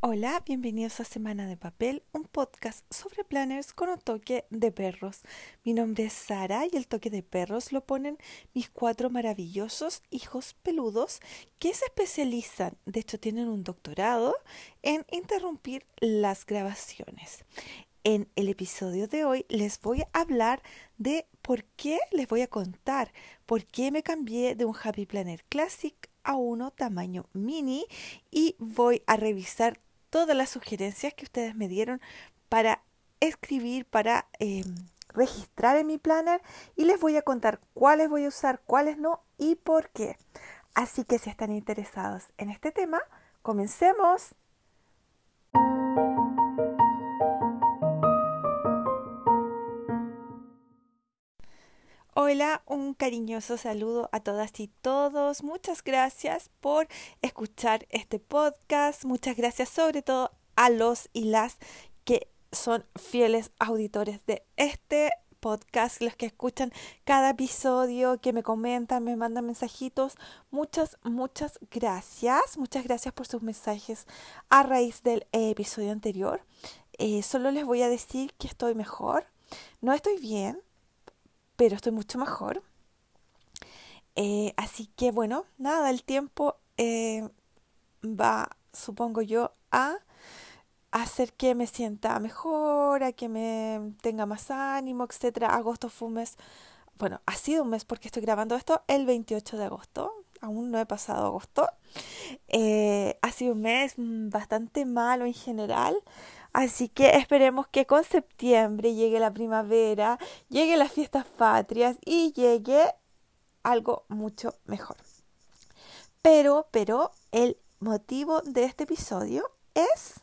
Hola, bienvenidos a Semana de Papel, un podcast sobre planners con un toque de perros. Mi nombre es Sara y el toque de perros lo ponen mis cuatro maravillosos hijos peludos que se especializan, de hecho tienen un doctorado, en interrumpir las grabaciones. En el episodio de hoy les voy a hablar de por qué les voy a contar por qué me cambié de un Happy Planner Classic a uno tamaño mini y voy a revisar todas las sugerencias que ustedes me dieron para escribir, para eh, registrar en mi planner y les voy a contar cuáles voy a usar, cuáles no y por qué. Así que si están interesados en este tema, comencemos. Hola, un cariñoso saludo a todas y todos. Muchas gracias por escuchar este podcast. Muchas gracias sobre todo a los y las que son fieles auditores de este podcast, los que escuchan cada episodio, que me comentan, me mandan mensajitos. Muchas, muchas gracias. Muchas gracias por sus mensajes a raíz del episodio anterior. Eh, solo les voy a decir que estoy mejor. No estoy bien, pero estoy mucho mejor. Eh, así que bueno, nada, el tiempo eh, va, supongo yo, a hacer que me sienta mejor, a que me tenga más ánimo, etcétera. Agosto fue un mes, bueno, ha sido un mes porque estoy grabando esto el 28 de agosto. Aún no he pasado agosto. Eh, ha sido un mes bastante malo en general. Así que esperemos que con septiembre llegue la primavera, llegue las fiestas patrias y llegue algo mucho mejor. Pero, pero, el motivo de este episodio es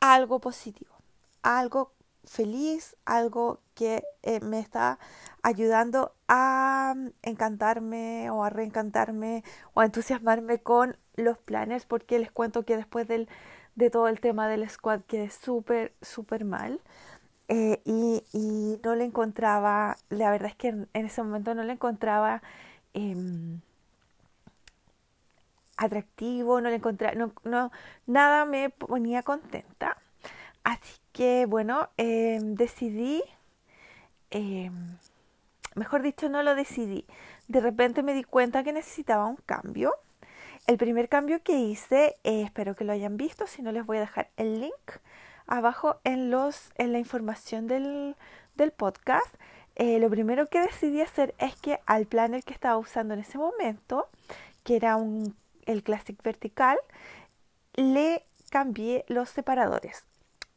algo positivo, algo feliz, algo que eh, me está ayudando a encantarme o a reencantarme o a entusiasmarme con los planes porque les cuento que después del de todo el tema del squad quedé súper, súper mal. Eh, y, y, no le encontraba, la verdad es que en, ese momento no le encontraba em, atractivo, no le encontraba, no, no, nada me ponía contenta. Así que bueno, em, decidí, em, mejor dicho, no lo decidí. De repente me di cuenta que necesitaba un cambio el primer cambio que hice, eh, espero que lo hayan visto, si no les voy a dejar el link abajo en, los, en la información del, podcast. Eh, lo primero que decidí hacer es que al planner que estaba usando en ese momento, que era un, el Classic Vertical, le cambié los separadores.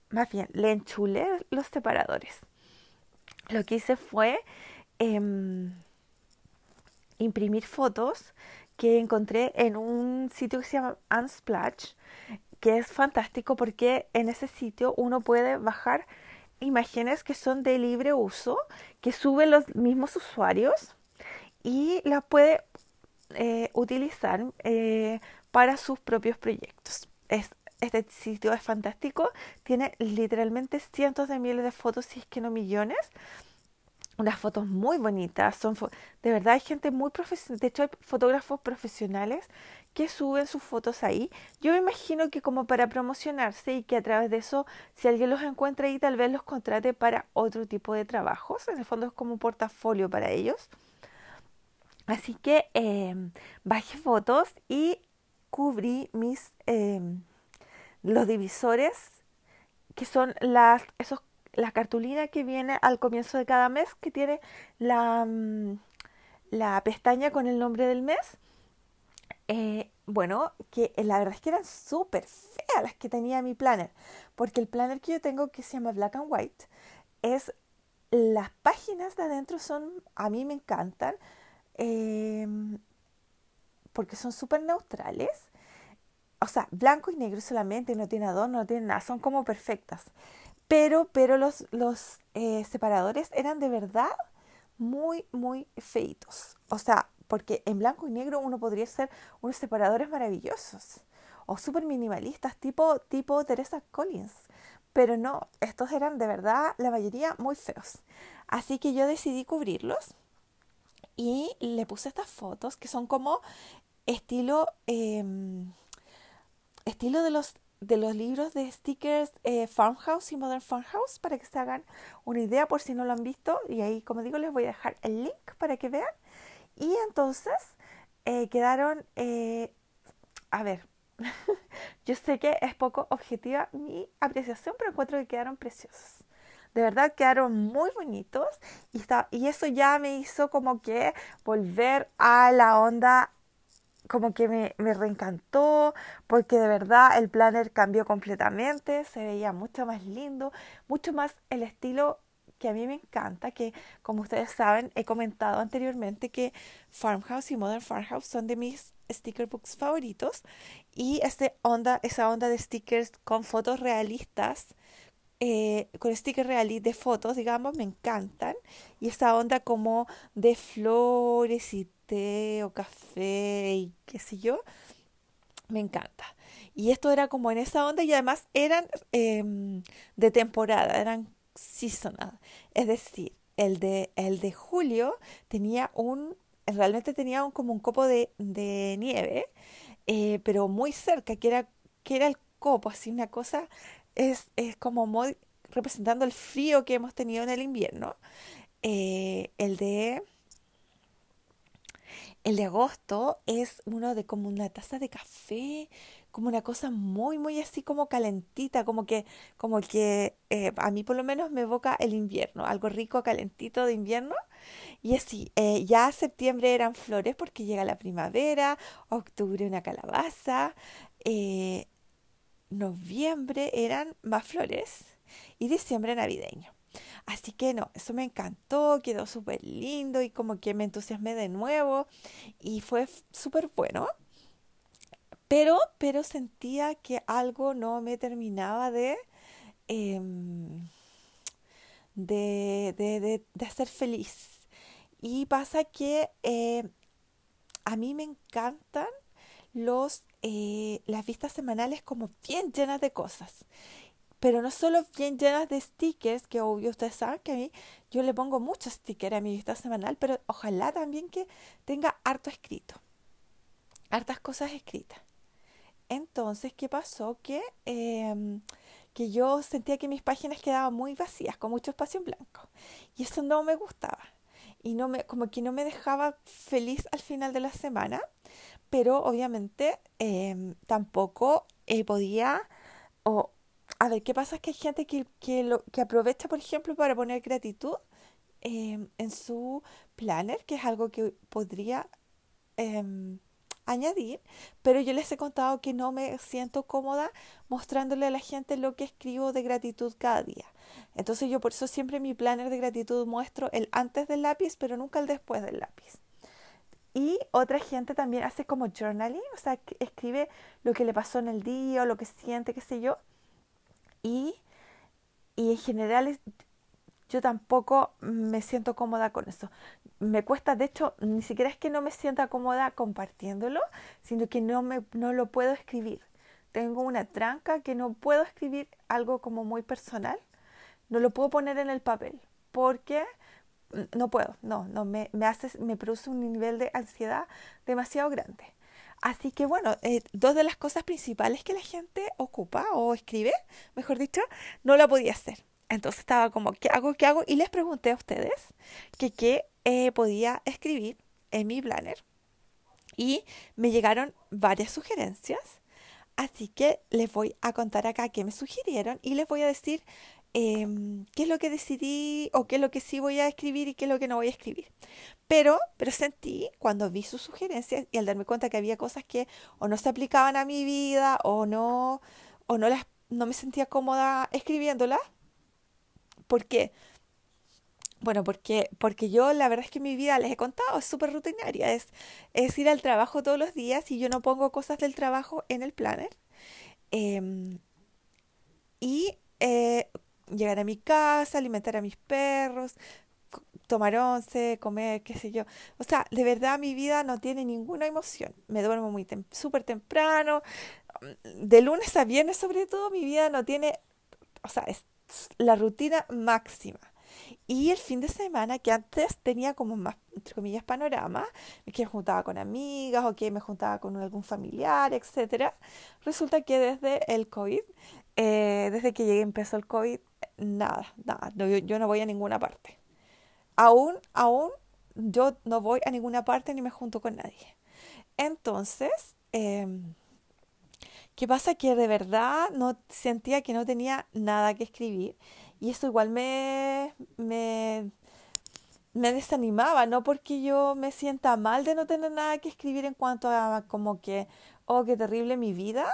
Más bien, le enchulé los separadores. Lo que hice fue em, imprimir fotos que encontré en un sitio que se llama Unsplash, que es fantástico porque en ese sitio uno puede bajar imágenes que son de libre uso, que suben los mismos usuarios y las puede eh, utilizar eh, para sus propios proyectos. este sitio es fantástico, tiene literalmente cientos de miles de fotos, si es que no millones, unas fotos muy bonitas. Son de verdad hay gente muy profesional. De hecho, hay fotógrafos profesionales que suben sus fotos ahí. Yo me imagino que como para promocionarse y que a través de eso, si alguien los encuentra ahí, tal vez los contrate para otro tipo de trabajos. En el fondo es como un portafolio para ellos. Así que eh, bajé fotos y cubrí mis em, los divisores que son las esos la cartulina que viene al comienzo de cada mes, que tiene la, mm, la pestaña con el nombre del mes. Eh, bueno, que la verdad es que eran súper feas las que tenía mi planner, porque el planner que yo tengo que se llama Black and White es las páginas de adentro son, a mí me encantan, em, porque son súper neutrales. O sea, blanco y negro solamente, no tiene adorno, no tiene nada, son como perfectas. Pero, pero los, los eh, separadores eran de verdad muy, muy feitos. O sea, porque en blanco y negro uno podría ser unos separadores maravillosos o súper minimalistas, tipo, tipo Teresa Collins. Pero no, estos eran de verdad la mayoría muy feos. Así que yo decidí cubrirlos y le puse estas fotos que son como estilo, em, estilo de los de los libros de stickers eh, Farmhouse y Modern Farmhouse para que se hagan una idea por si no lo han visto. Y ahí, como digo, les voy a dejar el link para que vean. Y entonces eh, quedaron, eh, a ver, yo sé que es poco objetiva mi apreciación, pero encuentro que quedaron preciosos. De verdad quedaron muy bonitos y, y eso ya me hizo como que volver a la onda como que me, me, reencantó porque de verdad el planner cambió completamente, se veía mucho más lindo, mucho más el estilo que a mí me encanta, que como ustedes saben he comentado anteriormente que Farmhouse y Modern Farmhouse son de mis sticker books favoritos y este onda, esa onda de stickers con fotos realistas, eh, con stickers realistas de fotos, digamos, me encantan y esa onda como de flores y té o café y qué sé yo, me encanta. Y esto era como en esa onda y además eran em, de temporada, eran seasonal. Es decir, el de, el de julio tenía un, realmente tenía un, como un copo de, de nieve, eh, pero muy cerca, que era, que era el copo, así una cosa, es, es como muy, representando el frío que hemos tenido en el invierno. Eh, el de el de agosto es uno de como una taza de café, como una cosa muy, muy así como calentita, como que, como que eh, a mí por lo menos me evoca el invierno, algo rico, calentito de invierno. Y así, eh, ya septiembre eran flores porque llega la primavera, octubre una calabaza, eh, noviembre eran más flores y diciembre navideño. Así que no, eso me encantó, quedó súper lindo y como que me entusiasmé de nuevo y fue súper bueno. Pero, pero sentía que algo no me terminaba de, em, de, de, de, hacer feliz. Y pasa que eh, a mí me encantan eh, las vistas semanales como bien llenas de cosas pero no solo bien llenas de stickers, que obvio ustedes saben que a mí yo le pongo muchos stickers a mi vista semanal, pero ojalá también que tenga harto escrito, hartas cosas escritas. Entonces, ¿qué pasó? Que, em, que yo sentía que mis páginas quedaban muy vacías, con mucho espacio en blanco. Y eso no me gustaba. Y no me, como que no me dejaba feliz al final de la semana. Pero obviamente em, tampoco eh, podía o, a ver, ¿qué pasa? Es que hay gente que, que, lo, que aprovecha, por ejemplo, para poner gratitud em, en su planner, que es algo que podría em, añadir, pero yo les he contado que no me siento cómoda mostrándole a la gente lo que escribo de gratitud cada día. Entonces yo por eso siempre en mi planner de gratitud muestro el antes del lápiz, pero nunca el después del lápiz. Y otra gente también hace como journaling, o sea, escribe lo que le pasó en el día o lo que siente, qué sé yo y, en general yo tampoco me siento cómoda con eso. Me cuesta, de hecho, ni siquiera es que no me sienta cómoda compartiéndolo, sino que no, me, no lo puedo escribir. Tengo una tranca que no puedo escribir algo como muy personal. No lo puedo poner en el papel porque no puedo, no, no me, me hace, me produce un nivel de ansiedad demasiado grande. Así que bueno, eh, dos de las cosas principales que la gente ocupa o escribe, mejor dicho, no la podía hacer. Entonces estaba como, ¿qué hago? ¿Qué hago? Y les pregunté a ustedes que qué eh, podía escribir en mi planner. Y me llegaron varias sugerencias. Así que les voy a contar acá qué me sugirieron y les voy a decir Em, qué es lo que decidí o qué es lo que sí voy a escribir y qué es lo que no voy a escribir. Pero, pero sentí cuando vi sus sugerencias y al darme cuenta que había cosas que o no se aplicaban a mi vida o no, o no, las, no me sentía cómoda escribiéndolas. ¿Por qué? Bueno, porque, porque yo la verdad es que mi vida, les he contado, es súper rutinaria. Es, es ir al trabajo todos los días y yo no pongo cosas del trabajo en el planner. Em, y eh, llegar a mi casa, alimentar a mis perros, tomar once, comer, qué sé yo. O sea, de verdad mi vida no tiene ninguna emoción. Me duermo muy súper temprano. De lunes a viernes sobre todo mi vida no tiene, o sea, es la rutina máxima. Y el fin de semana, que antes tenía como más, entre comillas, panorama, que me juntaba con amigas o que me juntaba con algún familiar, etc. Resulta que desde el COVID, eh, desde que llegué empezó el COVID, nada, nada, yo, no voy a ninguna parte. Aún, aún, yo no voy a ninguna parte ni me junto con nadie. Entonces, em, ¿qué pasa? Que de verdad no sentía que no tenía nada que escribir y eso igual me, me, me desanimaba, no porque yo me sienta mal de no tener nada que escribir en cuanto a como que, oh, qué terrible mi vida,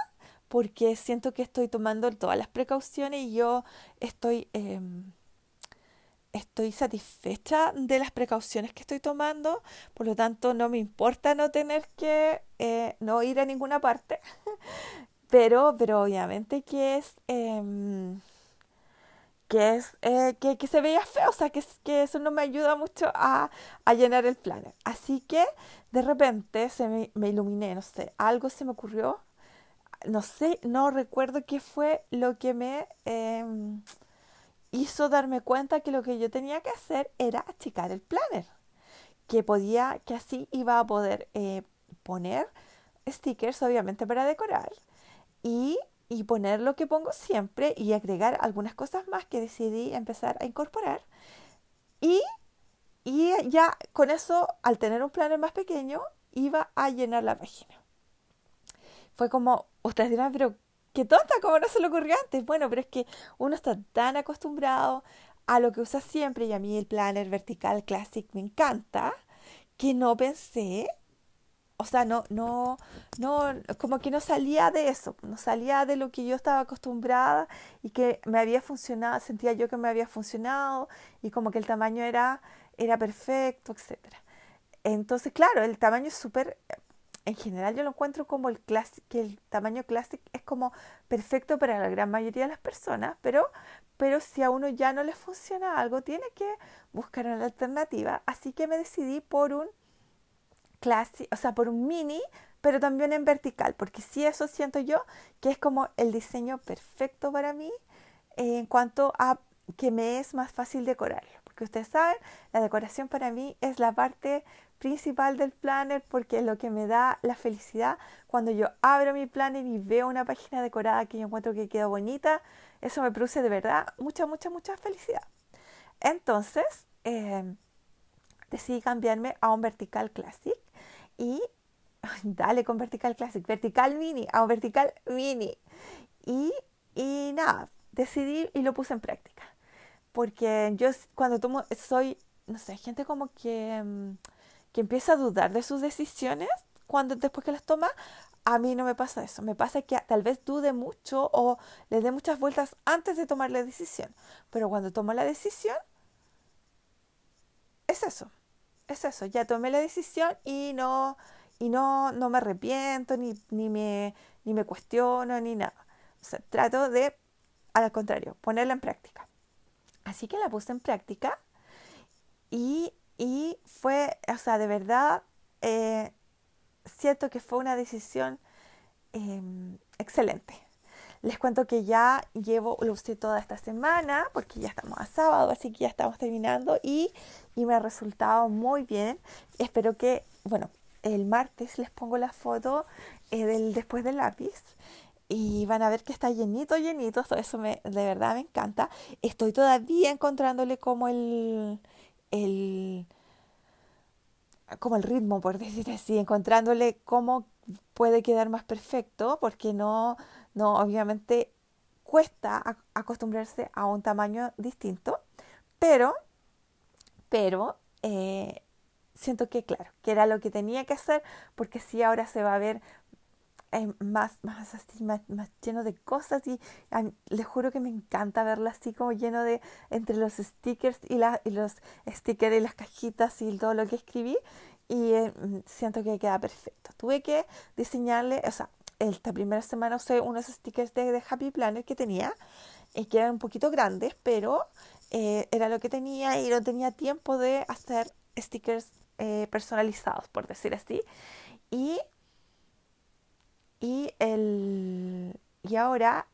porque siento que estoy tomando todas las precauciones y yo estoy, em, estoy satisfecha de las precauciones que estoy tomando, por lo tanto no me importa no tener que eh, no ir a ninguna parte, pero, pero obviamente que es... Em, que, es, eh, que, que, se veía feo, o sea, que, que eso no me ayuda mucho a, a, llenar el planner. Así que de repente se me, me, iluminé, no sé, algo se me ocurrió, no sé, no recuerdo qué fue lo que me em, hizo darme cuenta que lo que yo tenía que hacer era achicar el planner, que podía, que así iba a poder eh, poner stickers, obviamente para decorar, y y poner lo que pongo siempre y agregar algunas cosas más que decidí empezar a incorporar. Y, y ya con eso, al tener un planner más pequeño, iba a llenar la página. Fue como, ustedes dirán, pero qué tonta, ¿cómo no se le ocurrió antes? Bueno, pero es que uno está tan acostumbrado a lo que usa siempre y a mí el planner vertical classic me encanta, que no pensé o sea, no, no, no, como que no salía de eso, no salía de lo que yo estaba acostumbrada y que me había funcionado, sentía yo que me había funcionado y como que el tamaño era, era perfecto, etc. Entonces, claro, el tamaño es súper, en general yo lo encuentro como el clásico, que el tamaño clásico es como perfecto para la gran mayoría de las personas, pero, pero si a uno ya no le funciona algo, tiene que buscar una alternativa. Así que me decidí por un o sea, por un mini, pero también en vertical, porque sí eso siento yo que es como el diseño perfecto para mí en cuanto a que me es más fácil decorarlo. Porque ustedes saben, la decoración para mí es la parte principal del planner porque es lo que me da la felicidad cuando yo abro mi planner y veo una página decorada que yo encuentro que queda bonita. Eso me produce de verdad mucha, mucha, mucha felicidad. Entonces, eh, decidí cambiarme a un vertical classic y dale con vertical classic, vertical mini, a un vertical mini. Y, y nada, decidí y lo puse en práctica. Porque yo cuando tomo, soy, no sé, gente como que, mm, que empieza a dudar de sus decisiones cuando después que las toma, a mí no me pasa eso. Me pasa que tal vez dude mucho o le dé muchas vueltas antes de tomar la decisión. Pero cuando tomo la decisión, es eso es eso, ya tomé la decisión y no, y no, no me arrepiento, ni, ni, me, ni me cuestiono, ni nada. O sea, trato de, al contrario, ponerla en práctica. Así que la puse en práctica y, y fue, o sea, de verdad, eh, siento que fue una decisión em, excelente. Les cuento que ya llevo, lo usé toda esta semana porque ya estamos a sábado, así que ya estamos terminando y, y me ha resultado muy bien. Espero que, bueno, el martes les pongo la foto eh, del después del lápiz y van a ver que está llenito, llenito. Todo eso me, de verdad me encanta. Estoy todavía encontrándole como el, el, como el ritmo, por decir así, encontrándole cómo puede quedar más perfecto, porque no, no, obviamente cuesta acostumbrarse a un tamaño distinto, pero, pero eh, siento que claro, que era lo que tenía que hacer, porque si ahora se va a ver eh, más, más así, más, lleno de cosas y les juro que me encanta verlo así como lleno de entre los stickers y, la, y los stickers y las cajitas y todo lo que escribí y eh, siento que queda perfecto. Tuve que diseñarle, o sea, esta primera semana usé unos stickers de, Happy Planner que tenía, eh, que eran un poquito grandes, pero eh, era lo que tenía y no tenía tiempo de hacer stickers eh, personalizados, por decir así. Y, y, el, y ahora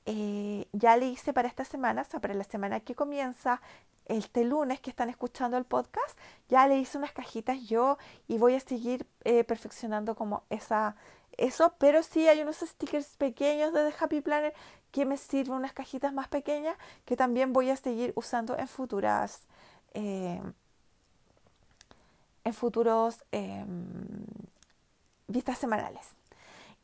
ya le hice para esta semana, o sea, para la semana que comienza este lunes que están escuchando el podcast, ya le hice unas cajitas yo y voy a seguir eh, perfeccionando como esa, eso, pero sí hay unos stickers pequeños de The Happy Planner que me sirven unas cajitas más pequeñas que también voy a seguir usando en futuras eh, en futuros em, vistas semanales.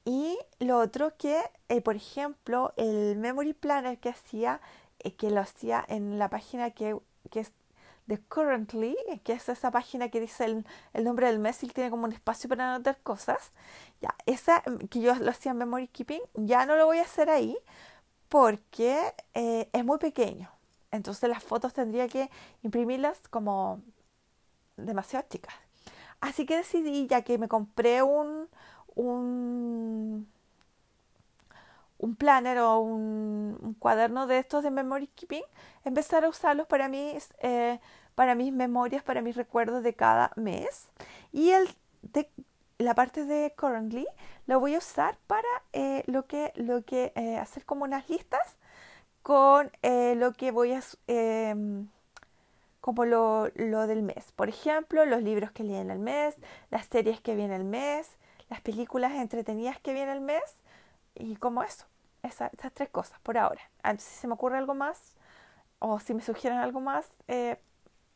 Y lo otro que, eh, por ejemplo, el Memory Planner que hacía, eh, que lo hacía en la página que, que es de Currently, que es esa página que dice el, el, nombre del mes y tiene como un espacio para anotar cosas. Ya, esa que yo lo hacía en Memory Keeping, ya no lo voy a hacer ahí porque eh, es muy pequeño. Entonces las fotos tendría que imprimirlas como demasiado chicas. Así que decidí, ya que me compré un, un, un planner o un, cuaderno de estos de memory keeping, empezar a usarlos para mis, eh, para mis memorias, para mis recuerdos de cada mes. Y el la parte de currently lo voy a usar para eh, lo que, lo que eh, hacer como unas listas con lo que voy a em, como lo, lo, del mes. Por ejemplo, los libros que leen el mes, las series que vienen el mes, las películas entretenidas que viene el mes y como eso. esas tres cosas por ahora. Si se me ocurre algo más o si me sugieren algo más, eh,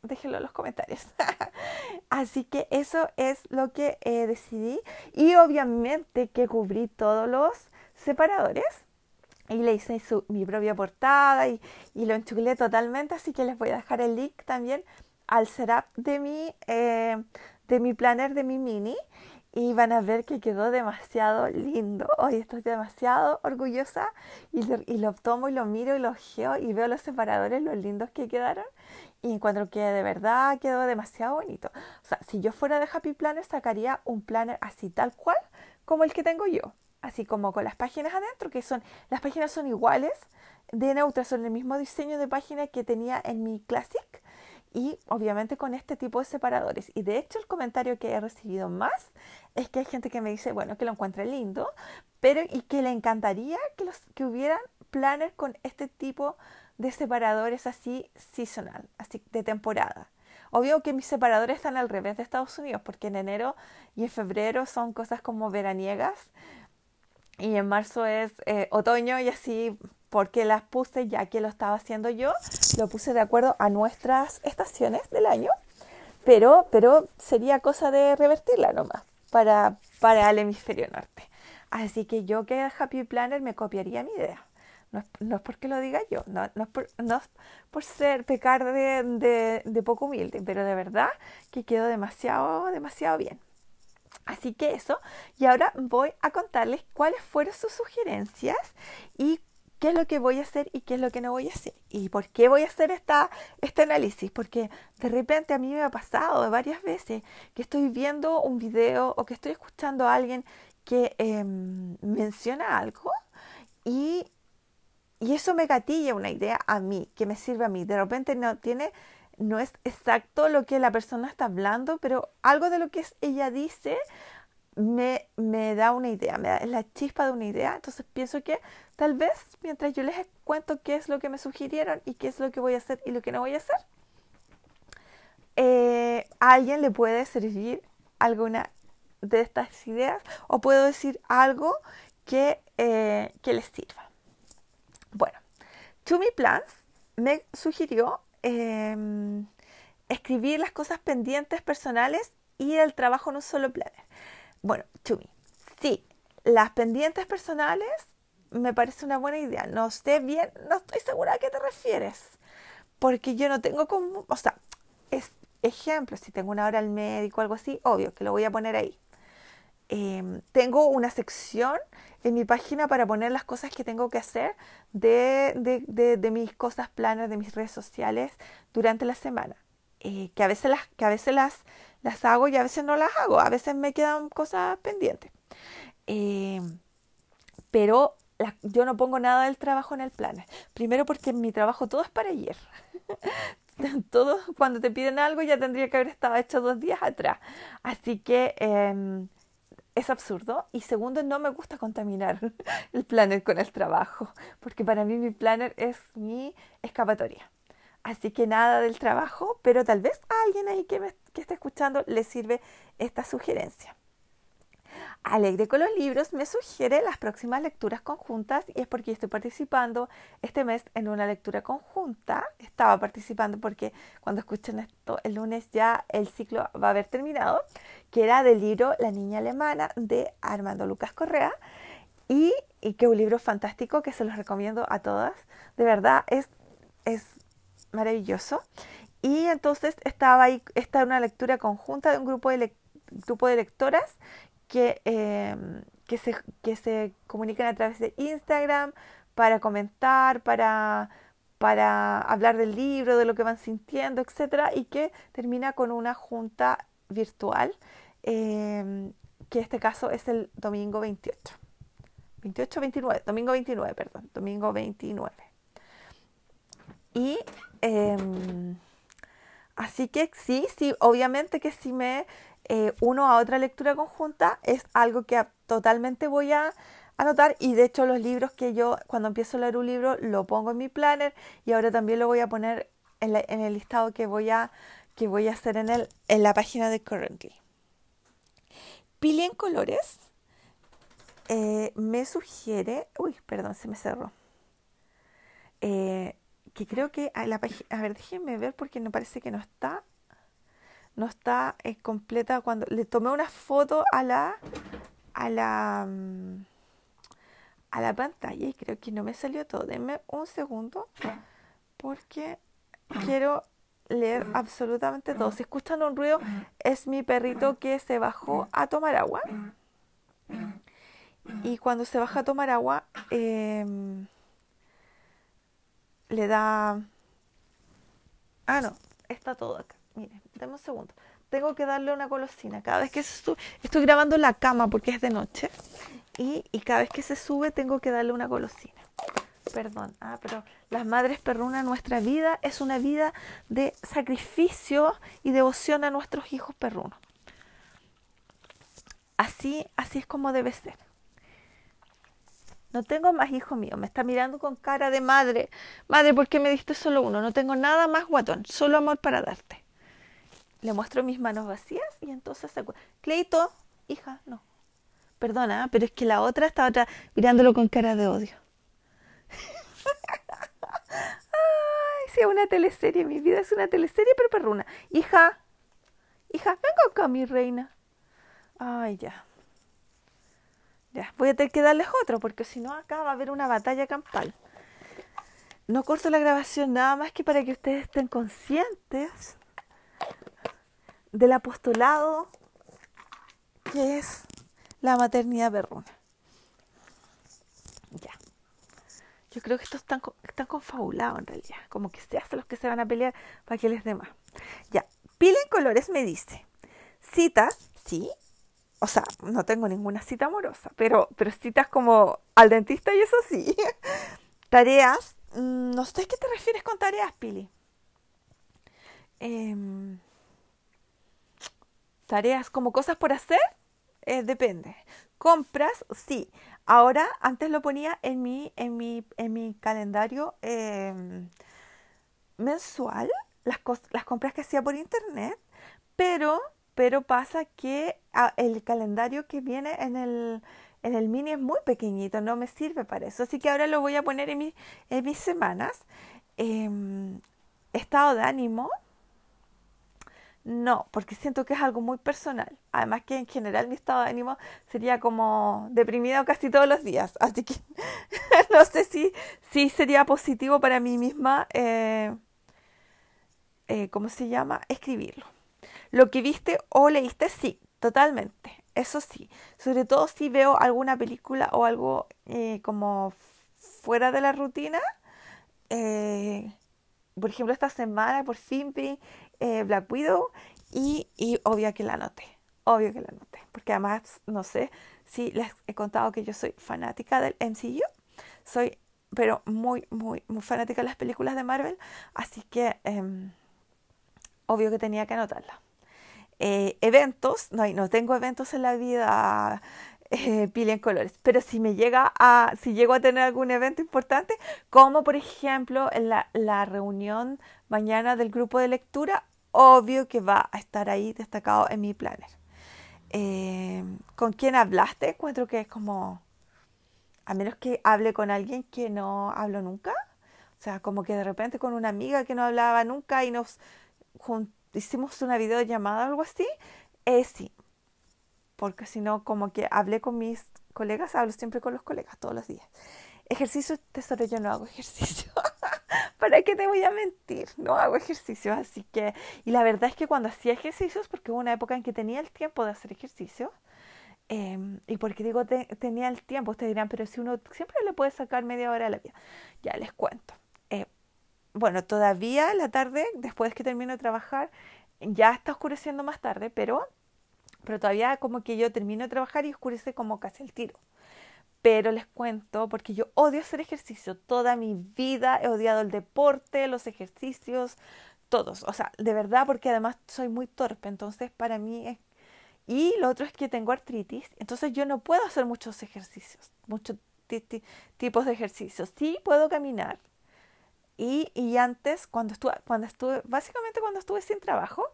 déjenlo en los comentarios. Así que eso es lo que eh, decidí. Y obviamente que cubrí todos los separadores y le hice mi propia portada y, lo enchuglé totalmente, así que les voy a dejar el link también al setup de mi, eh, de mi planner, de mi mini, y van a ver que quedó demasiado lindo. Hoy estoy demasiado orgullosa y lo, y lo, tomo y lo miro y lo geo y veo los separadores, los lindos que quedaron y encuentro que de verdad quedó demasiado bonito. O sea, si yo fuera de Happy Planner sacaría un planner así tal cual como el que tengo yo así como con las páginas adentro, que son, las páginas son iguales, de neutra, son el mismo diseño de página que tenía en mi Classic y obviamente con este tipo de separadores. Y de hecho el comentario que he recibido más es que hay gente que me dice, bueno, que lo encuentre lindo, pero y que le encantaría que, los, que hubieran planners con este tipo de separadores así seasonal, así de temporada. Obvio que mis separadores están al revés de Estados Unidos, porque en enero y en febrero son cosas como veraniegas, y en marzo es eh, otoño y así porque las puse ya que lo estaba haciendo yo, lo puse de acuerdo a nuestras estaciones del año, pero, pero sería cosa de revertirla nomás para, para el hemisferio norte. Así que yo que Happy Planner me copiaría mi idea. No es, no es porque lo diga yo, no, no, es por, no por ser pecar de, de, de poco humilde, pero de verdad que quedó demasiado, demasiado bien. Así que eso, y ahora voy a contarles cuáles fueron sus sugerencias y qué es lo que voy a hacer y qué es lo que no voy a hacer. ¿Y por qué voy a hacer esta, este análisis? Porque de repente a mí me ha pasado varias veces que estoy viendo un video o que estoy escuchando a alguien que em, menciona algo y, y eso me gatilla una idea a mí, que me sirve a mí. De repente no tiene no es exacto lo que la persona está hablando, pero algo de lo que ella dice me, me da una idea, me da la chispa de una idea. Entonces pienso que tal vez mientras yo les cuento qué es lo que me sugirieron y qué es lo que voy a hacer y lo que no voy a hacer, eh, a alguien le puede servir alguna de estas ideas o puedo decir algo que, eh, que les sirva. Bueno, To Me Plans me sugirió Em, escribir las cosas pendientes personales y el trabajo en un solo planner. Bueno, Chumi, sí, las pendientes personales me parece una buena idea. No sé bien, no estoy segura a qué te refieres. Porque yo no tengo como, o sea, es ejemplo, si tengo una hora al médico o algo así, obvio que lo voy a poner ahí. Em, tengo una sección en mi página para poner las cosas que tengo que hacer de, de, de, mis cosas planas, de mis redes sociales durante la semana. Eh, que a veces, las, que a veces las, las hago y a veces no las hago. A veces me quedan cosas pendientes. Em, pero yo no pongo nada del trabajo en el planner. Primero porque mi trabajo todo es para ayer. todo, cuando te piden algo ya tendría que haber estado hecho dos días atrás. Así que eh, es absurdo. Y segundo, no me gusta contaminar el planner con el trabajo, porque para mí mi planner es mi escapatoria. Así que nada del trabajo, pero tal vez a alguien ahí que, me, que esté escuchando le sirve esta sugerencia. Alegre con los libros me sugiere las próximas lecturas conjuntas y es porque estoy participando este mes en una lectura conjunta. Estaba participando porque cuando escuchen esto el lunes ya el ciclo va a haber terminado, que era del libro La niña alemana de Armando Lucas Correa y, y que un libro fantástico que se los recomiendo a todas. De verdad es, es maravilloso. Y entonces estaba ahí, está una lectura conjunta de un grupo de, grupo de lectoras que, em, que, se, que se comunican a través de Instagram para comentar, para, para hablar del libro, de lo que van sintiendo, etcétera, y que termina con una junta virtual, em, que en este caso es el domingo 28. 28, 29, domingo 29, perdón, domingo 29. Y em, así que sí, sí, obviamente que sí me eh, uno a otra lectura conjunta es algo que totalmente voy a anotar y de hecho los libros que yo cuando empiezo a leer un libro lo pongo en mi planner y ahora también lo voy a poner en, el listado que voy a que voy a hacer en, el, en la página de Currently. Pili en colores eh, me sugiere, uy, perdón, se me cerró. Eh, que creo que la página, a ver, déjenme ver porque me parece que no está no está completa cuando le tomé una foto a la a la mm, a la pantalla y creo que no me salió todo. Denme un segundo porque quiero leer absolutamente todo. Si escuchan un ruido, es mi perrito que se bajó a tomar agua. Y cuando se baja a tomar agua, em, le da... Ah, no, está todo acá. Miren, dame un segundo. Tengo que darle una golosina. Cada vez que se sube, estoy grabando la cama porque es de noche. Y, cada vez que se sube tengo que darle una golosina. Perdón, ah, pero las madres perrunas, nuestra vida es una vida de sacrificio y devoción a nuestros hijos perrunos. Así, así es como debe ser. No tengo más hijos míos. Me está mirando con cara de madre. Madre, ¿por qué me diste solo uno? No tengo nada más guatón. Solo amor para darte le muestro mis manos vacías y entonces se Cleito, hija, no. Perdona, pero es que la otra estaba mirándolo con cara de odio. Ay, sí, una teleserie, mi vida es una teleserie, pero perruna. Hija, hija, venga acá, mi reina. Ay, ya. Ya, voy a tener que darles otro, porque si no, acá va a haber una batalla campal. No corto la grabación nada más que para que ustedes estén conscientes del apostolado que es la maternidad perruna. Ya. Yo creo que estos están, están confabulados en realidad. Como que se hacen los que se van a pelear para que les dé más. Ya. Pila en colores me dice. Citas, sí. O sea, no tengo ninguna cita amorosa, pero, pero citas como al dentista y eso sí. tareas. Mm, no sé qué te refieres con tareas, Pili. Eh, Tareas como cosas por hacer, eh, depende. Compras, sí. Ahora, antes lo ponía en mi, en mi, en mi calendario em, mensual, las, las compras que hacía por internet, pero, pero pasa que ah, el calendario que viene en el, en el mini es muy pequeñito, no me sirve para eso. Así que ahora lo voy a poner en, mi, en mis semanas. Em, estado de ánimo, no, porque siento que es algo muy personal. Además que en general mi estado de ánimo sería como deprimido casi todos los días. Así que no sé si, si sería positivo para mí misma, eh, eh, ¿cómo se llama? Escribirlo. Lo que viste o leíste, sí, totalmente. Eso sí. Sobre todo si veo alguna película o algo eh, como fuera de la rutina. por ejemplo, esta semana por fin eh, Black Widow y, obvio que la noté, obvio que la noté, porque además no sé si les he contado que yo soy fanática del MCU, soy pero muy, muy, muy fanática de las películas de Marvel, así que em, obvio que tenía que anotarla. Eh, eventos, no, no tengo eventos en la vida eh, en colores. Pero si me llega a, si llego a tener algún evento importante, como por ejemplo la, la reunión mañana del grupo de lectura, obvio que va a estar ahí destacado en mi planner. Eh, ¿Con quién hablaste? Encuentro que es como, a menos que hable con alguien que no hablo nunca, o sea, como que de repente con una amiga que no hablaba nunca y nos hicimos una videollamada o algo así, eh, sí. Porque si no, como que hablé con mis colegas, hablo siempre con los colegas todos los días. Ejercicio, tesoro, yo no hago ejercicio. ¿Para qué te voy a mentir? No hago ejercicio, así que... Y la verdad es que cuando hacía ejercicios, porque hubo una época en que tenía el tiempo de hacer ejercicio, em, y porque digo tenía el tiempo, ustedes dirán, pero si uno siempre le puede sacar media hora a la vida. Ya les cuento. Eh, bueno, todavía la tarde, después que termino de trabajar, ya está oscureciendo más tarde, pero, pero todavía como que yo termino de trabajar y oscurece como casi el tiro. Pero les cuento, porque yo odio hacer ejercicio. Toda mi vida he odiado el deporte, los ejercicios, todos. O sea, de verdad, porque además soy muy torpe. Entonces, para mí es... Y lo otro es que tengo artritis. Entonces, yo no puedo hacer muchos ejercicios, muchos tipos de ejercicios. Sí puedo caminar, y, antes, cuando estuve, básicamente cuando estuve sin trabajo,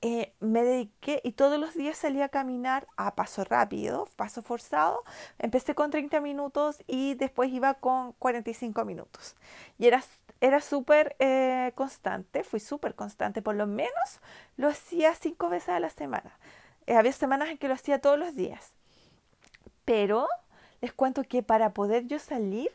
eh, me dediqué y todos los días salía a caminar a paso rápido, paso forzado. Empecé con 30 minutos y después iba con 45 minutos. Y era, era súper eh, constante, fui súper constante, por lo menos lo hacía cinco veces a la semana. Eh, había semanas en que lo hacía todos los días. Pero les cuento que para poder yo salir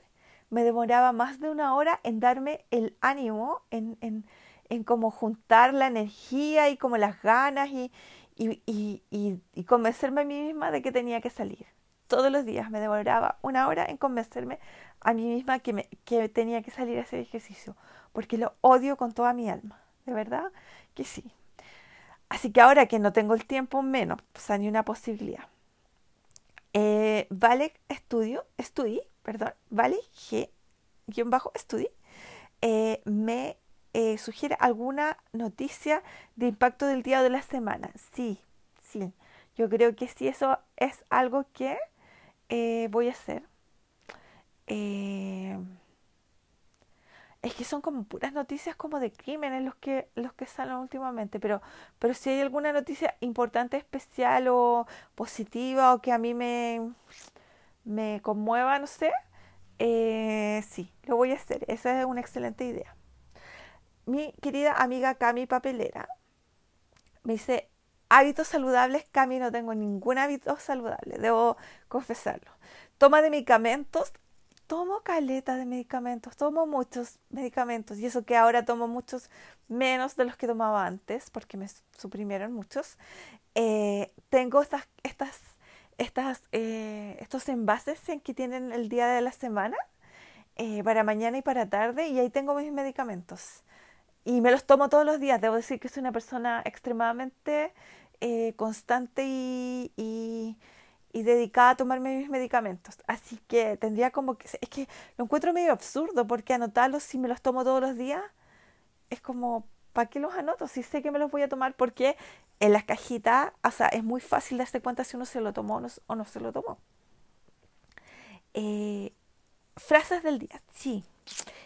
me demoraba más de una hora en darme el ánimo, en, en, en como juntar la energía y como las ganas y, y, y, y, convencerme a mí misma de que tenía que salir. Todos los días me demoraba una hora en convencerme a mí misma que, me, que tenía que salir a hacer ejercicio, porque lo odio con toda mi alma, de verdad que sí. Así que ahora que no tengo el tiempo menos, pues ni una posibilidad. Eh, vale, estudio, estudié perdón, ¿vale? G, guion bajo, estudio, eh, me eh, sugiere alguna noticia de impacto del día o de la semana. Sí, sí, yo creo que sí, eso es algo que eh, voy a hacer. es que son como puras noticias como de crímenes los que los que salen últimamente, pero pero si hay alguna noticia importante, especial o positiva o que a mí me me conmueva, no sé, eh, sí, lo voy a hacer. Esa es una excelente idea. Mi querida amiga Cami Papelera me dice, hábitos saludables, Cami, no tengo ningún hábito saludable, debo confesarlo. Toma de medicamentos, tomo caleta de medicamentos, tomo muchos medicamentos y eso que ahora tomo muchos menos de los que tomaba antes porque me suprimieron muchos. Eh, tengo estas, estas estas, eh, estos envases en que tienen el día de la semana eh, para mañana y para tarde y ahí tengo mis medicamentos. Y me los tomo todos los días. Debo decir que soy una persona extremadamente eh, constante y, y, y, dedicada a tomarme mis medicamentos. Así que tendría como que... Es que lo encuentro medio absurdo porque anotarlos si me los tomo todos los días es como ¿para qué los anoto? Si sé que me los voy a tomar porque en las cajitas, o sea, es muy fácil darse cuenta si uno se lo tomó o no, se lo tomó. Eh, frases del día, sí.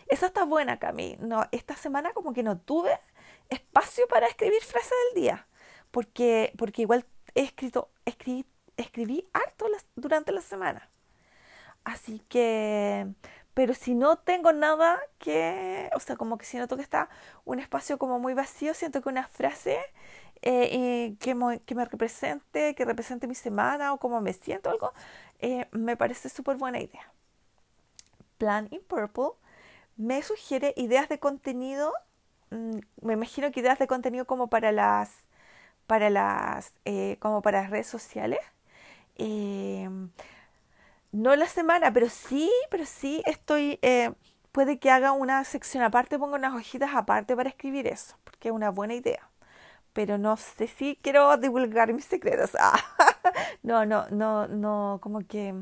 Esa está buena, Cami. No, esta semana como que no tuve espacio para escribir frases del día. Porque, porque igual he escrito, escribí, escribí harto durante la semana. Así que pero si no tengo nada que, o sea, como que si noto que está un espacio como muy vacío, siento que una frase eh, que, que, me represente, que represente mi semana o cómo me siento algo, eh, me parece súper buena idea. Plan in Purple me sugiere ideas de contenido, mm, me imagino que ideas de contenido como para las, para las, eh, como para las redes sociales no la semana, pero sí, pero sí estoy, eh, puede que haga una sección aparte, ponga unas hojitas aparte para escribir eso, porque es una buena idea. Pero no sé si quiero divulgar mis secretos. Ah, no, no, no, no, como que,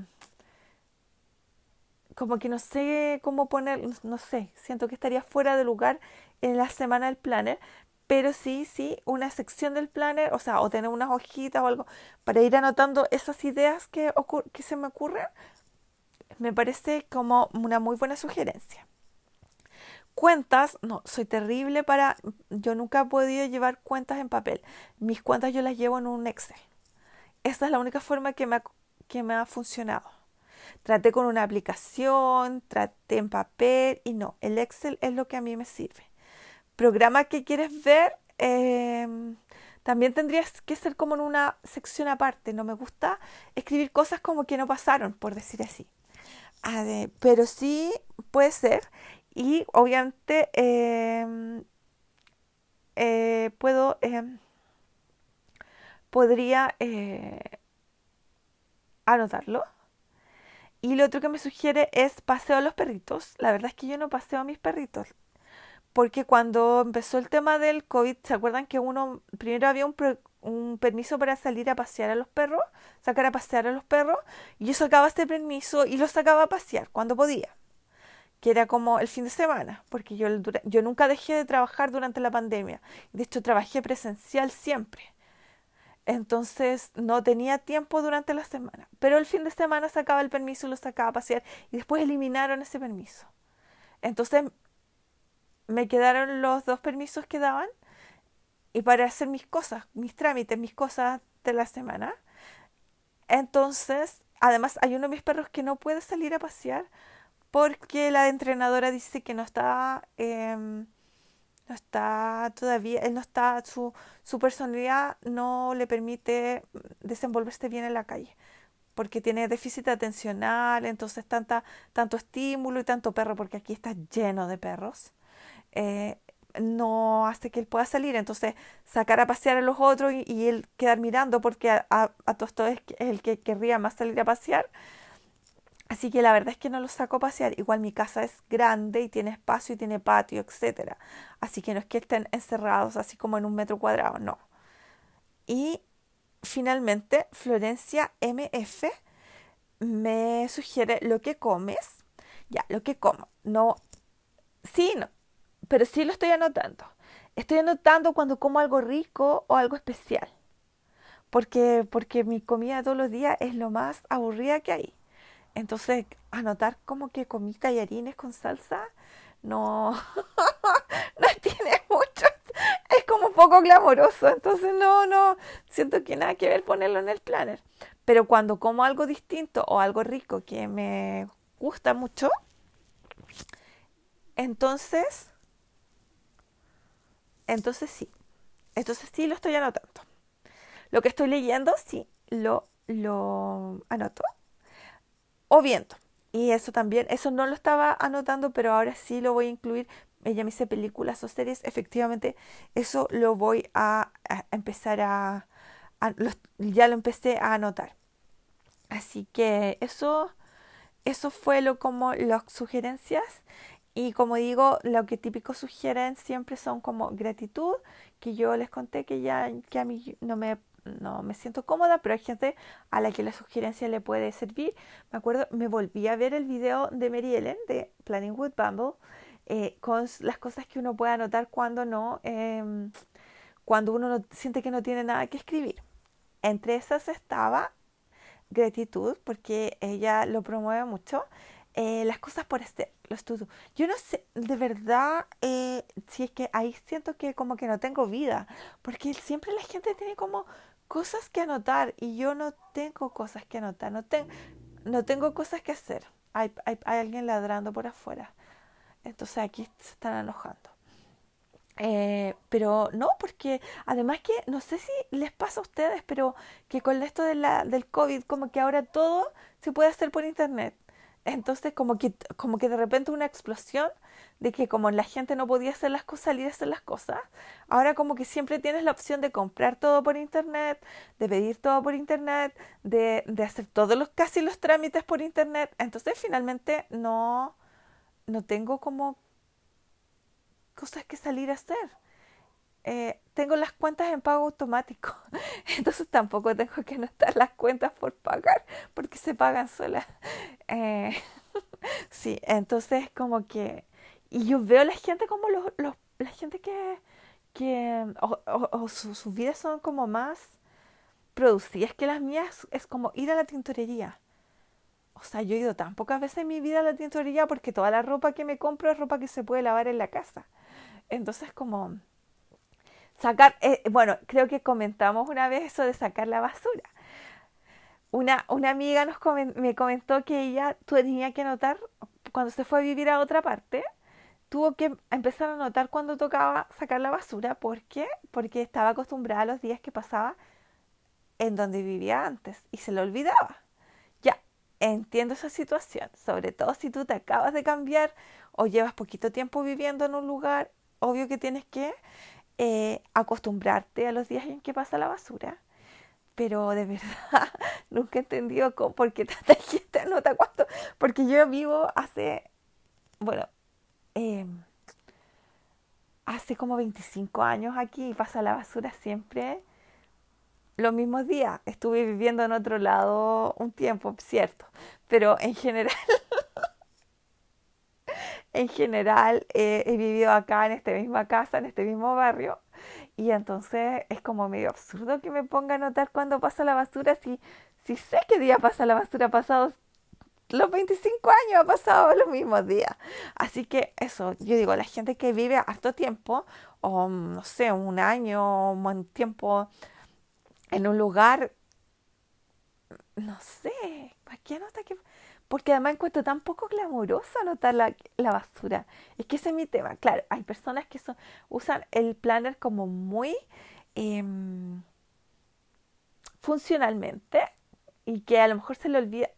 como que no sé cómo poner, no sé, siento que estaría fuera de lugar en la semana del planner, pero sí, sí, una sección del planner, o sea, o tener unas hojitas o algo para ir anotando esas ideas que, que se me ocurren, me parece como una muy buena sugerencia. Cuentas, no, soy terrible para, yo nunca he podido llevar cuentas en papel. Mis cuentas yo las llevo en un Excel. Esta es la única forma que me ha, que me ha funcionado. Traté con una aplicación, traté en papel y no, el Excel es lo que a mí me sirve. Programa que quieres ver, em, también tendrías que ser como en una sección aparte. No me gusta escribir cosas como que no pasaron, por decir así. pero sí puede ser. Y obviamente em, eh, puedo, em, podría eh, anotarlo. Y lo otro que me sugiere es paseo a los perritos. La verdad es que yo no paseo a mis perritos. Porque cuando empezó el tema del COVID, ¿se acuerdan que uno, primero había un, permiso para salir a pasear a los perros, sacar a pasear a los perros, y yo sacaba este permiso y lo sacaba a pasear cuando podía, que era como el fin de semana, porque yo, yo nunca dejé de trabajar durante la pandemia, de hecho trabajé presencial siempre. Entonces no tenía tiempo durante la semana. Pero el fin de semana sacaba el permiso y lo sacaba a pasear y después eliminaron ese permiso. Entonces me quedaron los dos permisos que daban y para hacer mis cosas, mis trámites, mis cosas de la semana. Entonces, además hay uno de mis perros que no puede salir a pasear porque la entrenadora dice que no está... Em, no está todavía, él no está, su, su personalidad no le permite desenvolverse bien en la calle, porque tiene déficit atencional, entonces tanta, tanto estímulo y tanto perro, porque aquí está lleno de perros, eh, no hace que él pueda salir, entonces sacar a pasear a los otros y, él quedar mirando, porque a, a, es el que querría más salir a pasear, Así que la verdad es que no los saco a pasear. Igual mi casa es grande y tiene espacio y tiene patio, etc. Así que no es que estén encerrados así como en un metro cuadrado, no. Y finalmente, Florencia MF me sugiere lo que comes. Ya, lo que como. No, sí, no. Pero sí lo estoy anotando. Estoy anotando cuando como algo rico o algo especial. Porque, porque mi comida todos los días es lo más aburrida que hay. Entonces, anotar como que comí tallarines con salsa, no, no tiene mucho, es como poco glamoroso, entonces no, no, siento que nada que ver ponerlo en el planner. Pero cuando como algo distinto o algo rico que me gusta mucho, entonces, entonces sí, entonces sí lo estoy anotando. Lo que estoy leyendo, sí, lo, anoto o viento. Y eso también, eso no lo estaba anotando, pero ahora sí lo voy a incluir. Ella me dice películas o series. Efectivamente, eso lo voy a, empezar a, ya lo empecé a anotar. Así que eso, eso fue lo como las sugerencias. Y como digo, lo que típico sugieren siempre son como gratitud, que yo les conté que ya que a mí no me no me siento cómoda, pero hay gente a la que la sugerencia le puede servir. Me acuerdo, me volví a ver el video de Mary Ellen de Planning with Bumble eh, con las cosas que uno puede anotar cuando no, em, cuando uno no, siente que no tiene nada que escribir. Entre esas estaba gratitud, porque ella lo promueve mucho. Eh, las cosas por este, los estudios. Yo no sé, de verdad, eh, si es que ahí siento que como que no tengo vida, porque siempre la gente tiene como cosas que anotar y yo no tengo cosas que anotar, no, no tengo cosas que hacer. Hay, hay, alguien ladrando por afuera. Entonces aquí se están enojando. Eh, pero no, porque además que no sé si les pasa a ustedes, pero que con esto de la, del COVID, como que ahora todo se puede hacer por internet. Entonces, como que, como que de repente una explosión de que como la gente no podía hacer las cosas, salir a hacer las cosas, ahora como que siempre tienes la opción de comprar todo por internet, de pedir todo por internet, de, de hacer todos los, casi los trámites por internet. Entonces finalmente no, no tengo como cosas que salir a hacer. Eh, tengo las cuentas en pago automático, entonces tampoco tengo que anotar las cuentas por pagar, porque se pagan solas. Eh, sí, entonces como que y yo veo la gente como los, los, la gente que, que o, sus vidas son como más producidas que las mías, es como ir a la tintorería. O sea, yo he ido tan pocas veces en mi vida a la tintorería porque toda la ropa que me compro es ropa que se puede lavar en la casa. Entonces, como sacar, eh, bueno, creo que comentamos una vez eso de sacar la basura. Una, una amiga nos me comentó que ella tenía que notar cuando se fue a vivir a otra parte, tuvo que empezar a notar cuando tocaba sacar la basura. ¿Por qué? Porque estaba acostumbrada a los días que pasaba en donde vivía antes y se lo olvidaba. Ya, entiendo esa situación, sobre todo si tú te acabas de cambiar o llevas poquito tiempo viviendo en un lugar, obvio que tienes que eh, acostumbrarte a los días en que pasa la basura. Pero de verdad, nunca he entendido cómo, por qué tanta gente anota cuánto. Porque yo vivo hace, bueno, eh, hace como 25 años aquí y pasa la basura siempre los mismos días. Estuve viviendo en otro lado un tiempo, cierto, pero en general, en general eh, he vivido acá en esta misma casa, en este mismo barrio, y entonces es como medio absurdo que me ponga a notar cuándo pasa la basura si, si sé qué día pasa la basura pasados los 25 años ha pasado los mismos días. Así que eso, yo digo, la gente que vive harto tiempo, o no sé, un año, un tiempo en un lugar, no sé, ¿para qué nota que...? Porque además encuentro tan poco glamuroso anotar la, la, basura. Es que ese es mi tema. Claro, hay personas que usan el planner como muy em, funcionalmente y que a lo mejor se le olvida.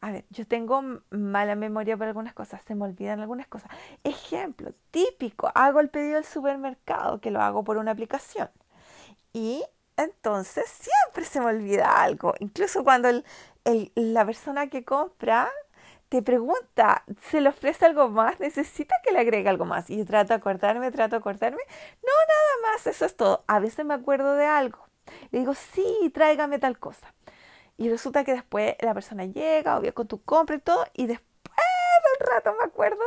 A ver, yo tengo mala memoria para algunas cosas, se me olvidan algunas cosas. Ejemplo, típico, hago el pedido del supermercado, que lo hago por una aplicación. Y entonces siempre se me olvida algo. Incluso cuando el, la persona que compra te pregunta, ¿se le ofrece algo más? ¿Necesita que le agregue algo más? Y yo trato de acordarme, trato de acordarme. No, nada más, eso es todo. A veces me acuerdo de algo. Le digo, sí, tráigame tal cosa. Y resulta que después la persona llega, obvio, con tu compra y todo, y después de un rato me acuerdo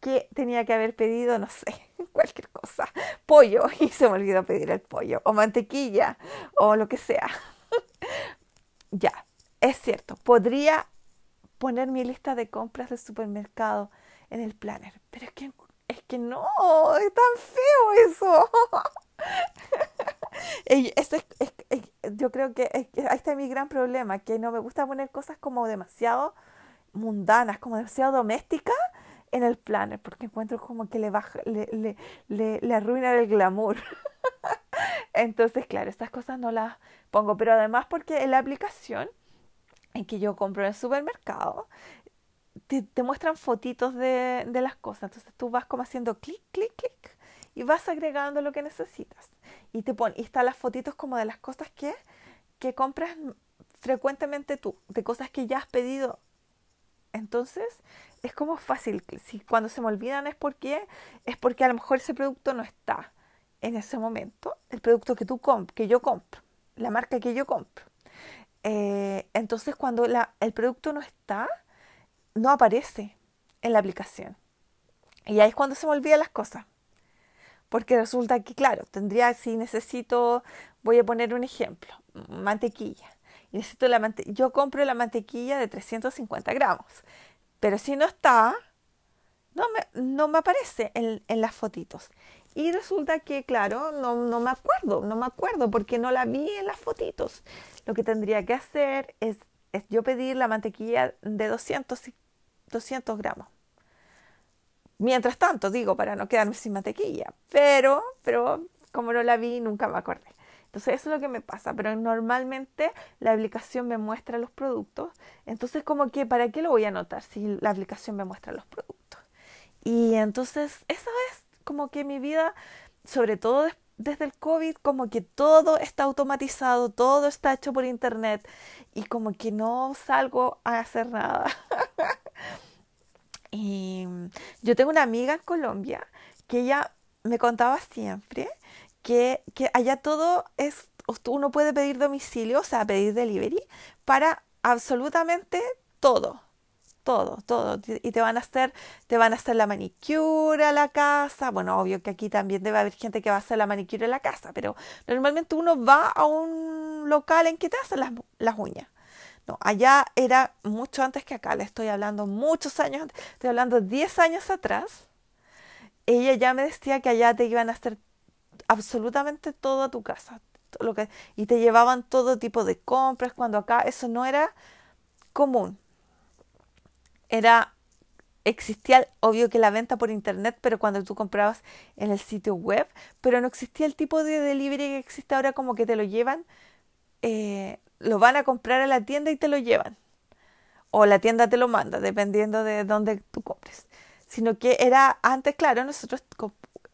que tenía que haber pedido, no sé, cualquier cosa, pollo, y se me olvidó pedir el pollo, o mantequilla, o lo que sea. ya, es cierto, podría poner mi lista de compras del supermercado en el planner, pero es que, es que no, es tan feo eso. yo creo que ahí está mi gran problema, que no me gusta poner cosas como demasiado mundanas, como demasiado domésticas en el planner, porque encuentro como que le, baja, le, le, le, le arruina el glamour. Entonces, claro, estas cosas no las pongo, pero además porque en la aplicación en que yo compro en el supermercado, te, muestran fotitos de, de, las cosas. Entonces tú vas como haciendo clic, clic, clic y vas agregando lo que necesitas. Y te pone, y están las fotitos como de las cosas que, que compras frecuentemente tú, de cosas que ya has pedido. Entonces, es como fácil. Si cuando se me olvidan es porque es porque a lo mejor ese producto no está en ese momento, el producto que tú comp que yo compro, la marca que yo compro. Eh, entonces, cuando el producto no está, no aparece en la aplicación. Y ahí es cuando se me olvidan las cosas. Porque resulta que, claro, tendría, si necesito, voy a poner un ejemplo, mantequilla. Y necesito la mante yo compro la mantequilla de 350 gramos. Pero si no está, no me, no me aparece en, en las fotitos. Y resulta que, claro, no, no, me acuerdo, no me acuerdo porque no la vi en las fotitos. Lo que tendría que hacer es, es yo pedir la mantequilla de 200, 200 gramos. Mientras tanto, digo, para no quedarme sin mantequilla. Pero, pero como no la vi, nunca me acordé. Entonces eso es lo que me pasa, pero normalmente la aplicación me muestra los productos, entonces como que ¿para qué lo voy a anotar si la aplicación me muestra los productos? Y entonces eso es como que mi vida, sobre todo desde el COVID, como que todo está automatizado, todo está hecho por internet y como que no salgo a hacer nada. Y yo tengo una amiga en Colombia que ella me contaba siempre que, que allá todo es, uno puede pedir domicilio, o sea, pedir delivery para absolutamente todo. Todo, todo. Y te van a hacer, te van a hacer la manicura a la casa. Bueno, obvio que aquí también debe haber gente que va a hacer la manicura en la casa, pero normalmente uno va a un local en que te hacen las, las uñas. No, allá era mucho antes que acá, le estoy hablando muchos años, estoy hablando 10 años atrás. Ella ya me decía que allá te iban a hacer absolutamente todo a tu casa. Lo que, y te llevaban todo tipo de compras, cuando acá eso no era común era existía obvio que la venta por internet, pero cuando tú comprabas en el sitio web, pero no existía el tipo de delivery que existe ahora como que te lo llevan, eh, lo van a comprar a la tienda y te lo llevan. O la tienda te lo manda, dependiendo de dónde tú compres. Sino que era antes, claro, nosotros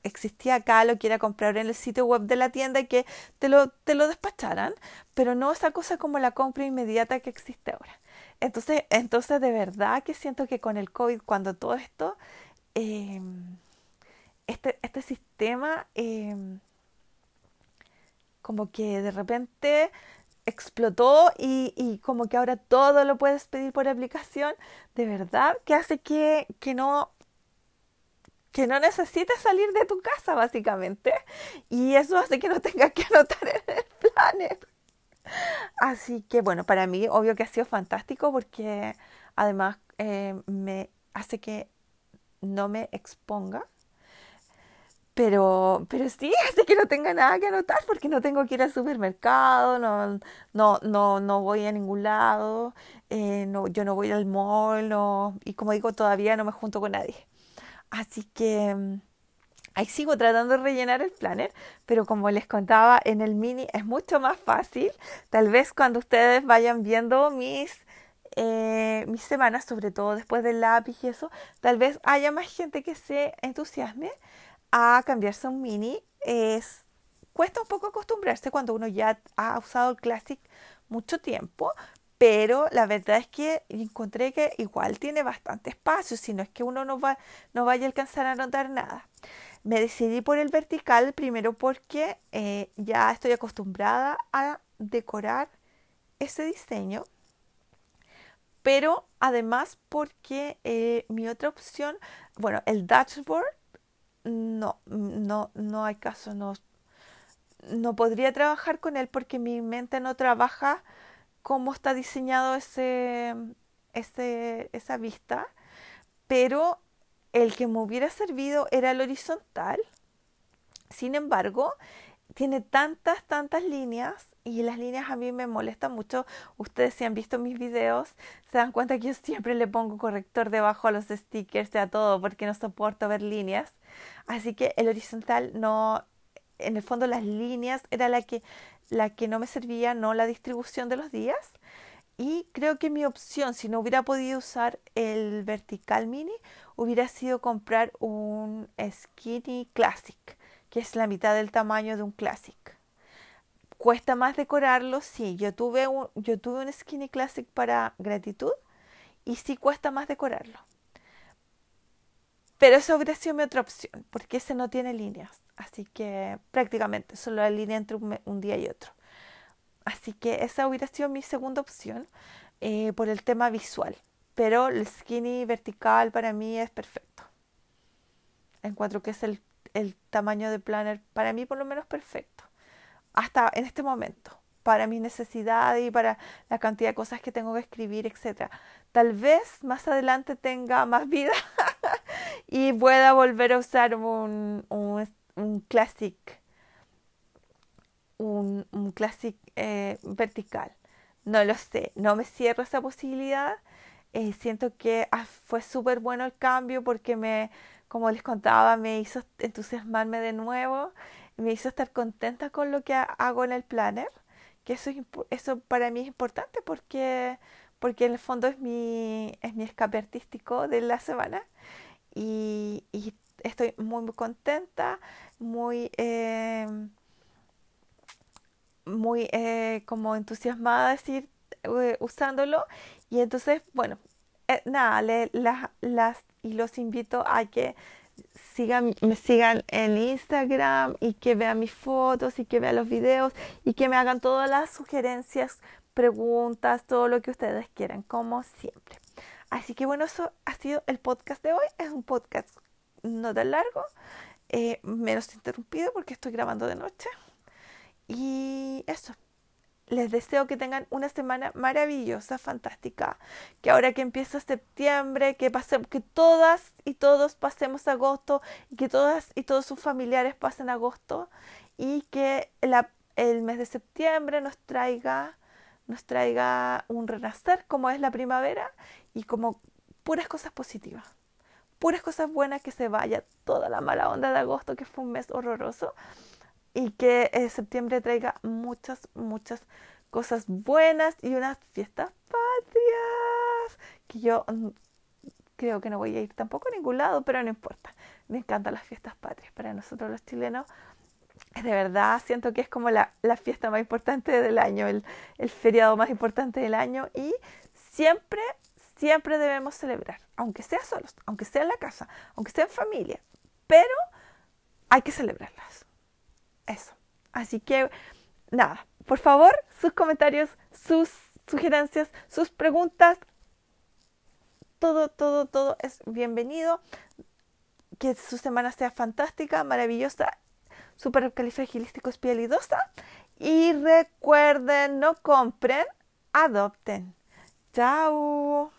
existía acá lo que era comprar en el sitio web de la tienda y que te lo, te lo despacharan, pero no esa cosa como la compra inmediata que existe ahora. Entonces, entonces de verdad que siento que con el COVID, cuando todo esto, em, este, este sistema em, como que de repente explotó y, y, como que ahora todo lo puedes pedir por aplicación, de verdad que hace que, que no que no necesites salir de tu casa básicamente y eso hace que no tengas que anotar en el planner. Así que bueno, para mí obvio que ha sido fantástico porque además eh, me hace que no me exponga. Pero, pero sí, hace que no tenga nada que anotar porque no tengo que ir al supermercado, no, no, no, no voy a ningún lado, eh, no, yo no voy al mall, no, y como digo, todavía no me junto con nadie. Así que mm, Ahí sigo tratando de rellenar el planner, pero como les contaba en el mini es mucho más fácil. Tal vez cuando ustedes vayan viendo mis, eh, mis semanas, sobre todo después del lápiz y eso, tal vez haya más gente que se entusiasme a cambiarse a un mini. Es, cuesta un poco acostumbrarse cuando uno ya ha usado el Classic mucho tiempo, pero la verdad es que encontré que igual tiene bastante espacio, si no es que uno no, va, no vaya a alcanzar a notar nada. Me decidí por el vertical primero porque eh, ya estoy acostumbrada a decorar ese diseño, pero además porque eh, mi otra opción, bueno, el dashboard, no, no, no hay caso, no, no podría trabajar con él porque mi mente no trabaja como está diseñado ese, ese, esa vista, pero el que me hubiera servido era el horizontal. Sin embargo, tiene tantas, tantas líneas y las líneas a mí me molestan mucho. Ustedes si han visto mis videos se dan cuenta que yo siempre le pongo corrector debajo a los stickers y a todo porque no soporto ver líneas. Así que el horizontal no, en el fondo las líneas era la que, la que no me servía, no la distribución de los días. Y creo que mi opción, si no hubiera podido usar el vertical mini, hubiera sido comprar un Skinny Classic, que es la mitad del tamaño de un Classic. ¿Cuesta más decorarlo? Sí, yo tuve un, yo tuve un Skinny Classic para gratitud y sí cuesta más decorarlo. Pero esa hubiera sido mi otra opción, porque ese no tiene líneas. Así que prácticamente solo la línea entre un día y otro. Así que esa hubiera sido mi segunda opción eh, por el tema visual. Pero el skinny vertical para mí es perfecto. Encuentro que es el, el tamaño de planner, para mí por lo menos perfecto. Hasta en este momento, para mi necesidad y para la cantidad de cosas que tengo que escribir, etc. Tal vez más adelante tenga más vida y pueda volver a usar un, un, un classic un, un classic eh, vertical. No lo sé, no me cierro esa posibilidad. Eh, siento que ah, fue súper bueno el cambio porque me, como les contaba, me hizo entusiasmarme de nuevo, me hizo estar contenta con lo que hago en el planner, que eso, eso para mí es importante porque, porque en el fondo es mi, es mi escape artístico de la semana y, y estoy muy, muy contenta, muy... Eh, muy eh, como entusiasmada decir eh, usándolo y entonces bueno eh, nada le, las y los invito a que sigan me sigan en Instagram y que vean mis fotos y que vean los videos y que me hagan todas las sugerencias preguntas todo lo que ustedes quieran como siempre Así que bueno, eso ha sido el podcast de hoy. Es un podcast no tan largo, eh, menos interrumpido porque estoy grabando de noche. Y eso. Les deseo que tengan una semana maravillosa, fantástica. Que ahora que empieza septiembre, que, pasemos, que todas y todos pasemos agosto y que todas y todos sus familiares pasen agosto y que el mes de septiembre nos traiga, nos traiga un renacer como es la primavera y como puras cosas positivas, puras cosas buenas que se vaya toda la mala onda de agosto que fue un mes horroroso y que eh, septiembre traiga muchas, muchas cosas buenas y unas fiestas patrias que yo mm, creo que no voy a ir tampoco a ningún lado, pero no importa. Me encantan las fiestas patrias. Para nosotros los chilenos, de verdad siento que es como la, fiesta más importante del año, el, el feriado más importante del año y siempre, siempre debemos celebrar, aunque sea solos, aunque sea en la casa, aunque sea en familia, pero hay que celebrarlas. Eso. Así que, nada, por favor, sus comentarios, sus sugerencias, sus preguntas, todo, todo, todo es bienvenido. Que su semana sea fantástica, maravillosa, super califragilístico espialidosa. Y recuerden, no compren, adopten. Chao.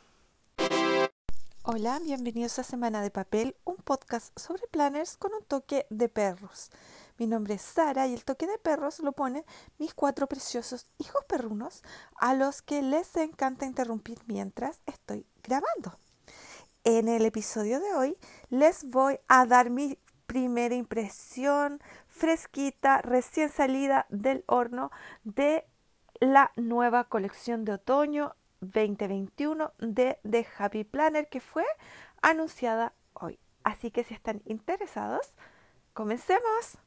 Hola, bienvenidos a Semana de Papel, un podcast sobre planners con un toque de perros. Mi nombre es Sara y el toque de perros lo ponen mis cuatro preciosos hijos perrunos a los que les encanta interrumpir mientras estoy grabando. En el episodio de hoy les voy a dar mi primera impresión fresquita, recién salida del horno de la nueva colección de otoño 2021 de The Happy Planner que fue anunciada hoy. Así que si están interesados, comencemos.